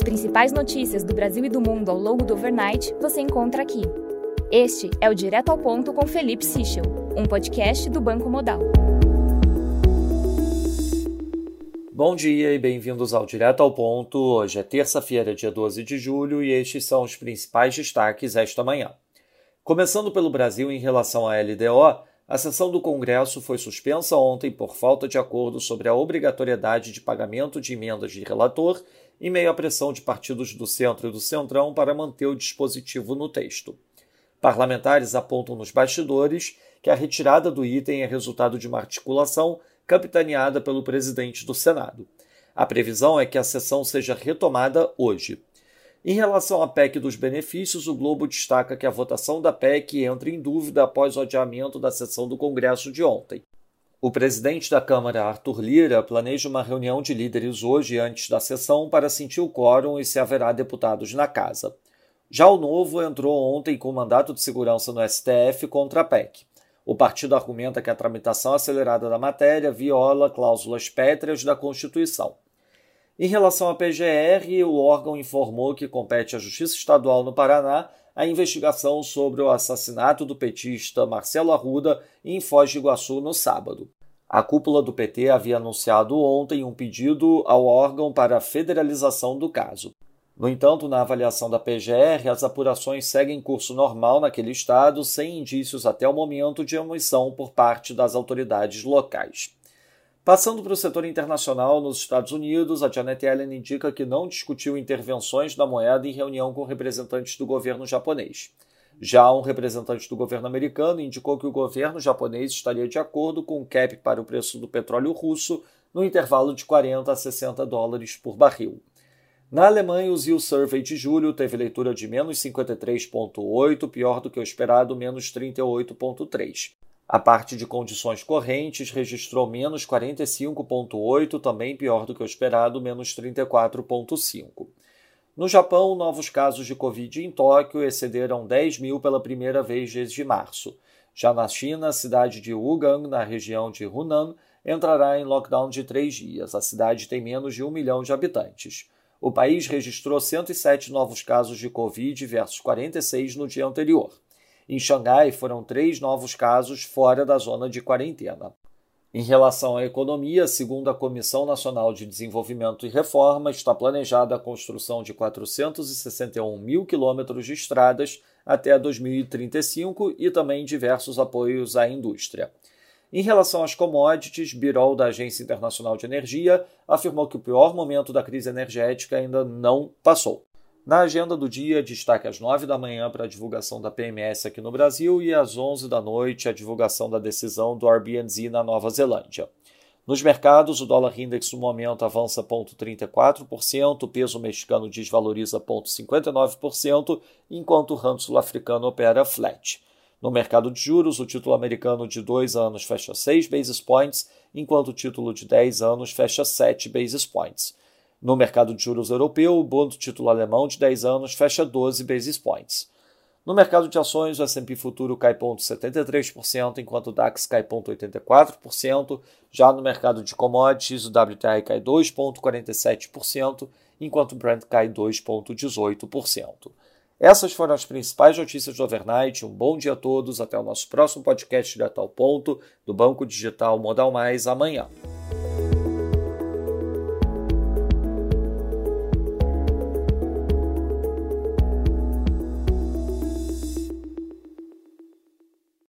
As principais notícias do Brasil e do mundo ao longo do overnight você encontra aqui. Este é o Direto ao Ponto com Felipe Sichel, um podcast do Banco Modal. Bom dia e bem-vindos ao Direto ao Ponto. Hoje é terça-feira, dia 12 de julho, e estes são os principais destaques esta manhã. Começando pelo Brasil em relação à LDO, a sessão do Congresso foi suspensa ontem por falta de acordo sobre a obrigatoriedade de pagamento de emendas de relator, em meio à pressão de partidos do centro e do centrão para manter o dispositivo no texto. Parlamentares apontam nos bastidores que a retirada do item é resultado de uma articulação capitaneada pelo presidente do Senado. A previsão é que a sessão seja retomada hoje. Em relação à PEC dos benefícios, o Globo destaca que a votação da PEC entra em dúvida após o adiamento da sessão do Congresso de ontem. O presidente da Câmara, Arthur Lira, planeja uma reunião de líderes hoje antes da sessão para sentir o quórum e se haverá deputados na casa. Já o Novo entrou ontem com mandato de segurança no STF contra a PEC. O partido argumenta que a tramitação acelerada da matéria viola cláusulas pétreas da Constituição. Em relação à PGR, o órgão informou que compete à Justiça Estadual no Paraná a investigação sobre o assassinato do petista Marcelo Arruda em Foz do Iguaçu no sábado. A cúpula do PT havia anunciado ontem um pedido ao órgão para a federalização do caso. No entanto, na avaliação da PGR, as apurações seguem curso normal naquele estado, sem indícios até o momento de omissão por parte das autoridades locais. Passando para o setor internacional, nos Estados Unidos, a Janet Yellen indica que não discutiu intervenções da moeda em reunião com representantes do governo japonês. Já um representante do governo americano indicou que o governo japonês estaria de acordo com o cap para o preço do petróleo russo no intervalo de 40 a 60 dólares por barril. Na Alemanha, o ZIL Survey de julho teve leitura de menos 53,8, pior do que o esperado, menos 38,3. A parte de condições correntes registrou menos 45,8, também pior do que o esperado, menos 34,5. No Japão, novos casos de Covid em Tóquio excederam 10 mil pela primeira vez desde março. Já na China, a cidade de Wugang, na região de Hunan, entrará em lockdown de três dias. A cidade tem menos de um milhão de habitantes. O país registrou 107 novos casos de Covid versus 46 no dia anterior. Em Xangai, foram três novos casos fora da zona de quarentena. Em relação à economia, segundo a Comissão Nacional de Desenvolvimento e Reforma, está planejada a construção de 461 mil quilômetros de estradas até 2035 e também diversos apoios à indústria. Em relação às commodities, Birol, da Agência Internacional de Energia, afirmou que o pior momento da crise energética ainda não passou. Na agenda do dia, destaque às 9 da manhã para a divulgação da PMS aqui no Brasil e às 11 da noite a divulgação da decisão do Airbnb na Nova Zelândia. Nos mercados, o dólar index no momento avança 0,34%, o peso mexicano desvaloriza 0,59%, enquanto o rand sul-africano opera flat. No mercado de juros, o título americano de 2 anos fecha 6 basis points, enquanto o título de 10 anos fecha 7 basis points. No mercado de juros europeu, o bond título alemão de 10 anos fecha 12 basis points. No mercado de ações, o S&P futuro cai 0,73%, enquanto o DAX cai 0,84%. Já no mercado de commodities, o WTI cai 2,47%, enquanto o Brent cai 2,18%. Essas foram as principais notícias do overnight. Um bom dia a todos. Até o nosso próximo podcast direto ao ponto do Banco Digital Modal Mais amanhã.